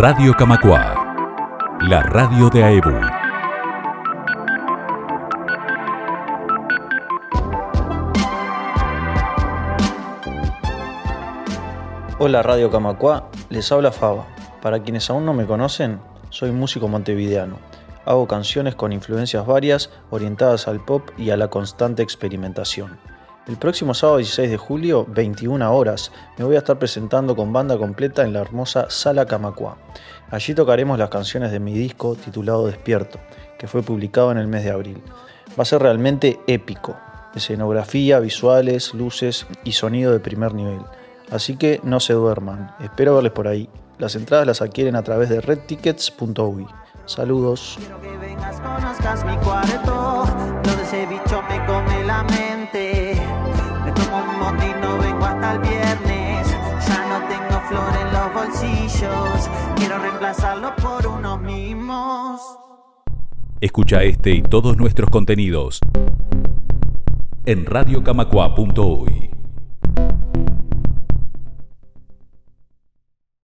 Radio Camacua, la radio de AEBU. Hola Radio Camacua, les habla Faba. Para quienes aún no me conocen, soy músico montevideano. Hago canciones con influencias varias, orientadas al pop y a la constante experimentación. El próximo sábado 16 de julio, 21 horas, me voy a estar presentando con banda completa en la hermosa Sala Camacua. Allí tocaremos las canciones de mi disco titulado Despierto, que fue publicado en el mes de abril. Va a ser realmente épico. Escenografía, visuales, luces y sonido de primer nivel. Así que no se duerman, espero verles por ahí. Las entradas las adquieren a través de redtickets.uy. Saludos. Quiero que vengas, conozcas mi cuarto, donde ese bicho me come la mente. Bolsillos, quiero reemplazarlo por unos mimos. Escucha este y todos nuestros contenidos en radiocamacua.uy.